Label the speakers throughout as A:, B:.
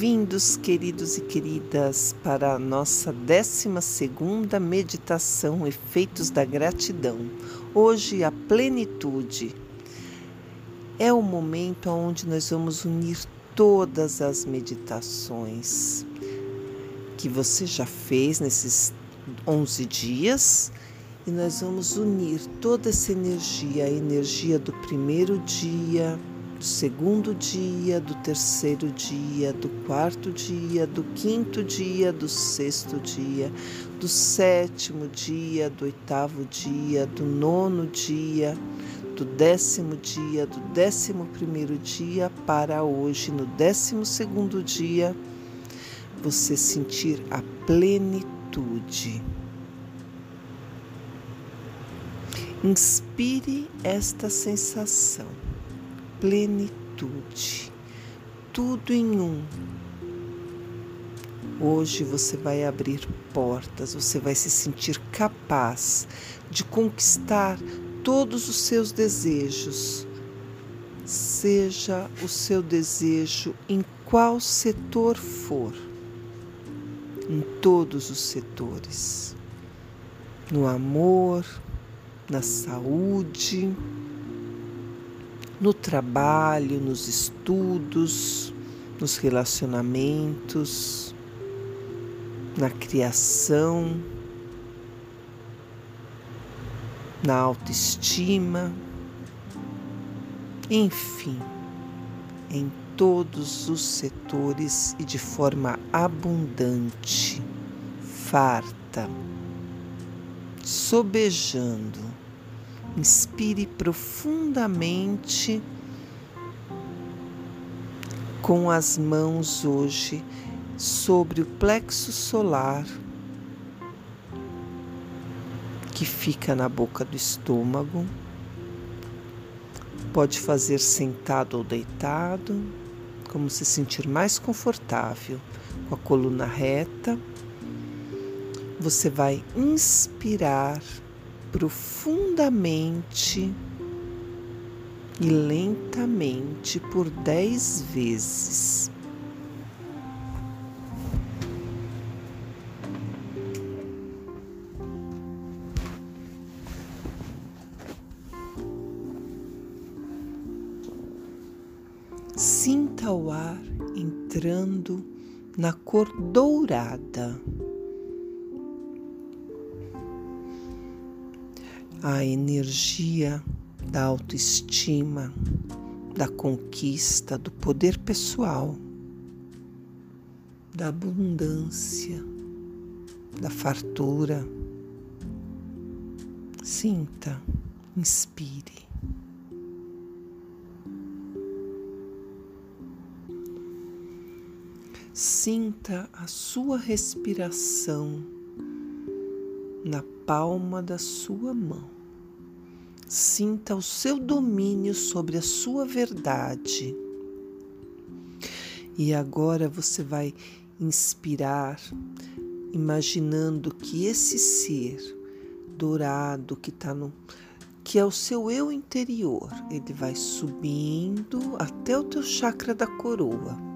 A: bem-vindos, queridos e queridas, para a nossa 12 meditação Efeitos da Gratidão. Hoje, a plenitude. É o momento onde nós vamos unir todas as meditações que você já fez nesses 11 dias e nós vamos unir toda essa energia, a energia do primeiro dia, do segundo dia, do terceiro dia, do quarto dia, do quinto dia, do sexto dia, do sétimo dia, do oitavo dia, do nono dia, do décimo dia, do décimo primeiro dia para hoje, no décimo segundo dia, você sentir a plenitude. Inspire esta sensação plenitude, tudo em um. Hoje você vai abrir portas, você vai se sentir capaz de conquistar todos os seus desejos. Seja o seu desejo em qual setor for, em todos os setores, no amor, na saúde, no trabalho, nos estudos, nos relacionamentos, na criação, na autoestima, enfim, em todos os setores e de forma abundante, farta, sobejando Inspire profundamente com as mãos hoje sobre o plexo solar que fica na boca do estômago. Pode fazer sentado ou deitado, como se sentir mais confortável, com a coluna reta. Você vai inspirar profundamente e lentamente por dez vezes. Sinta o ar entrando na cor dourada. A energia da autoestima, da conquista, do poder pessoal, da abundância, da fartura. Sinta, inspire. Sinta a sua respiração na palma da sua mão. Sinta o seu domínio sobre a sua verdade. E agora você vai inspirar, imaginando que esse ser dourado que está no que é o seu eu interior, ele vai subindo até o teu chakra da coroa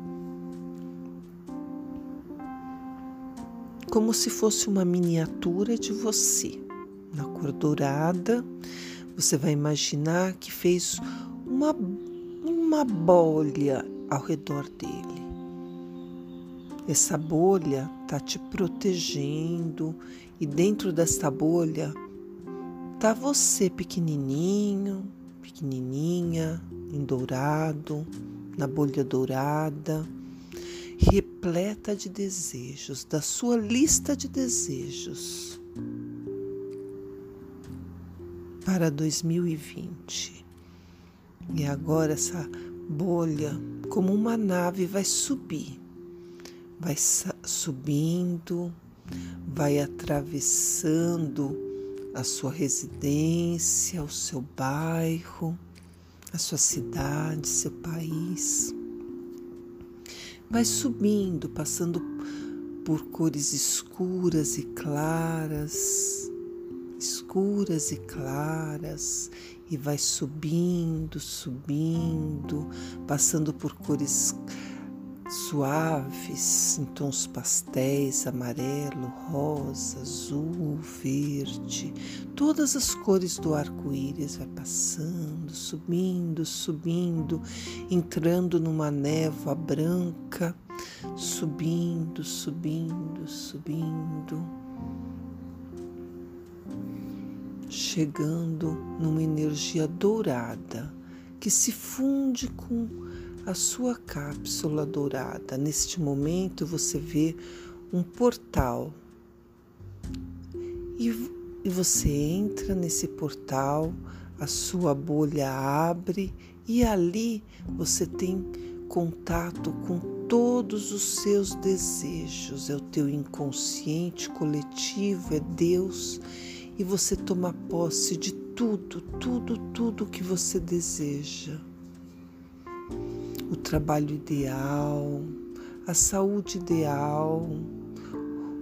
A: como se fosse uma miniatura de você. Na cor dourada, você vai imaginar que fez uma, uma bolha ao redor dele. Essa bolha está te protegendo e dentro dessa bolha tá você pequenininho, pequenininha, em dourado, na bolha dourada repleta de desejos, da sua lista de desejos para 2020. E agora essa bolha, como uma nave, vai subir, vai subindo, vai atravessando a sua residência, o seu bairro, a sua cidade, seu país vai subindo, passando por cores escuras e claras, escuras e claras, e vai subindo, subindo, passando por cores suaves em tons pastéis, amarelo, rosa, azul, verde, todas as cores do arco-íris vai passando, subindo, subindo, entrando numa névoa branca, subindo, subindo, subindo, chegando numa energia dourada que se funde com a sua cápsula dourada. Neste momento você vê um portal. E, e você entra nesse portal, a sua bolha abre e ali você tem contato com todos os seus desejos, é o teu inconsciente coletivo, é Deus, e você toma posse de tudo, tudo, tudo que você deseja o trabalho ideal, a saúde ideal,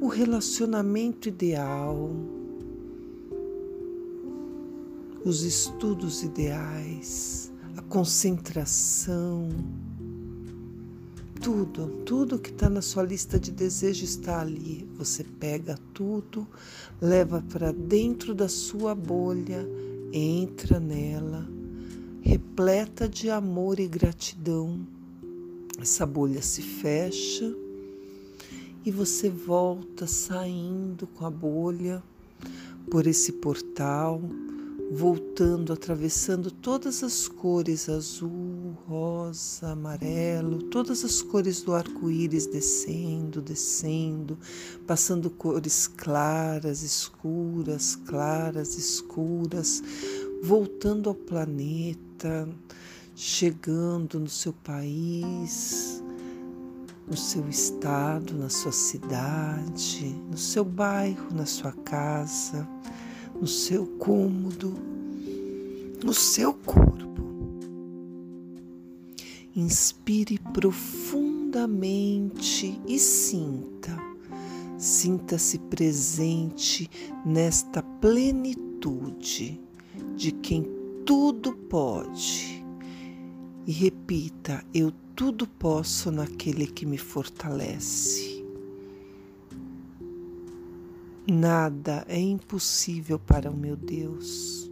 A: o relacionamento ideal, os estudos ideais, a concentração, tudo, tudo que está na sua lista de desejos está ali. Você pega tudo, leva para dentro da sua bolha, entra nela repleta de amor e gratidão. Essa bolha se fecha e você volta saindo com a bolha por esse portal, voltando, atravessando todas as cores azul, rosa, amarelo, todas as cores do arco-íris descendo, descendo, passando cores claras, escuras, claras, escuras, voltando ao planeta, chegando no seu país, no seu estado, na sua cidade, no seu bairro, na sua casa, no seu cômodo, no seu corpo. Inspire profundamente e sinta. Sinta-se presente nesta plenitude de quem tudo pode. E repita: Eu tudo posso naquele que me fortalece. Nada é impossível para o meu Deus.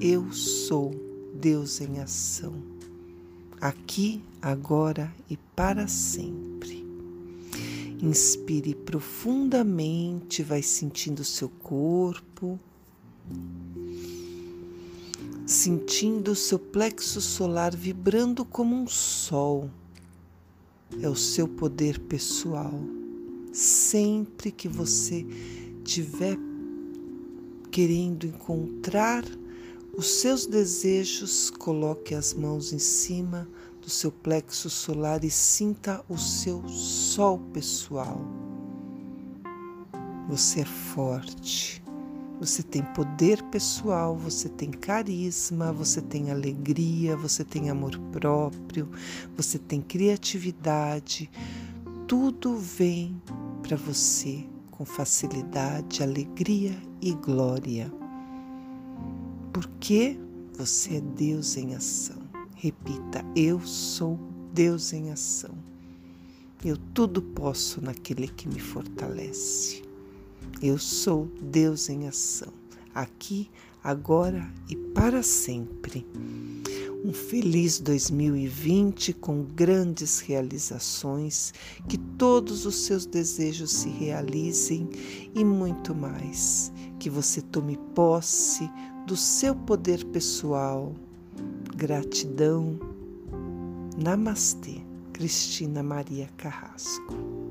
A: Eu sou Deus em ação, aqui, agora e para sempre. Inspire profundamente, vai sentindo seu corpo sentindo o seu plexo solar vibrando como um sol. É o seu poder pessoal. Sempre que você tiver querendo encontrar os seus desejos, coloque as mãos em cima do seu plexo solar e sinta o seu sol pessoal. Você é forte. Você tem poder pessoal, você tem carisma, você tem alegria, você tem amor próprio, você tem criatividade. Tudo vem para você com facilidade, alegria e glória. Porque você é Deus em ação. Repita: Eu sou Deus em ação. Eu tudo posso naquele que me fortalece. Eu sou Deus em ação, aqui, agora e para sempre. Um feliz 2020 com grandes realizações, que todos os seus desejos se realizem e muito mais. Que você tome posse do seu poder pessoal. Gratidão. Namastê. Cristina Maria Carrasco.